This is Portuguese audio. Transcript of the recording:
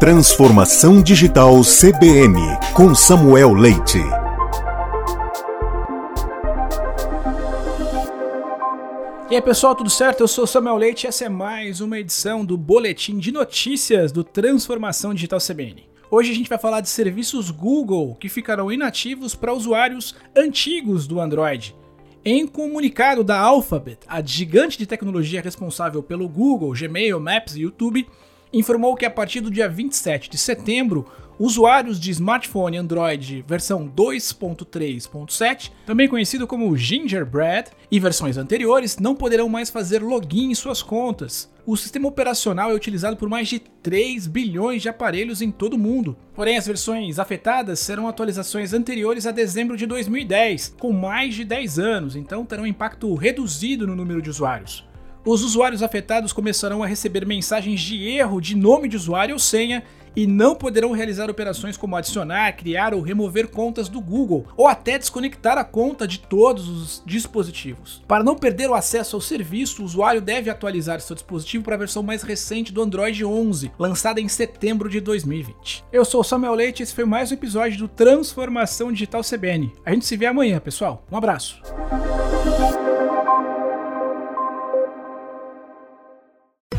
Transformação Digital CBN com Samuel Leite. E aí pessoal, tudo certo? Eu sou Samuel Leite e essa é mais uma edição do Boletim de Notícias do Transformação Digital CBN. Hoje a gente vai falar de serviços Google que ficarão inativos para usuários antigos do Android. Em comunicado da Alphabet, a gigante de tecnologia responsável pelo Google, Gmail, Maps e YouTube, informou que a partir do dia 27 de setembro, usuários de smartphone Android versão 2.3.7, também conhecido como Gingerbread, e versões anteriores não poderão mais fazer login em suas contas. O sistema operacional é utilizado por mais de 3 bilhões de aparelhos em todo o mundo. Porém, as versões afetadas serão atualizações anteriores a dezembro de 2010, com mais de 10 anos, então terão um impacto reduzido no número de usuários. Os usuários afetados começarão a receber mensagens de erro de nome de usuário ou senha e não poderão realizar operações como adicionar, criar ou remover contas do Google, ou até desconectar a conta de todos os dispositivos. Para não perder o acesso ao serviço, o usuário deve atualizar seu dispositivo para a versão mais recente do Android 11, lançada em setembro de 2020. Eu sou o Samuel Leite e esse foi mais um episódio do Transformação Digital CBN. A gente se vê amanhã, pessoal. Um abraço.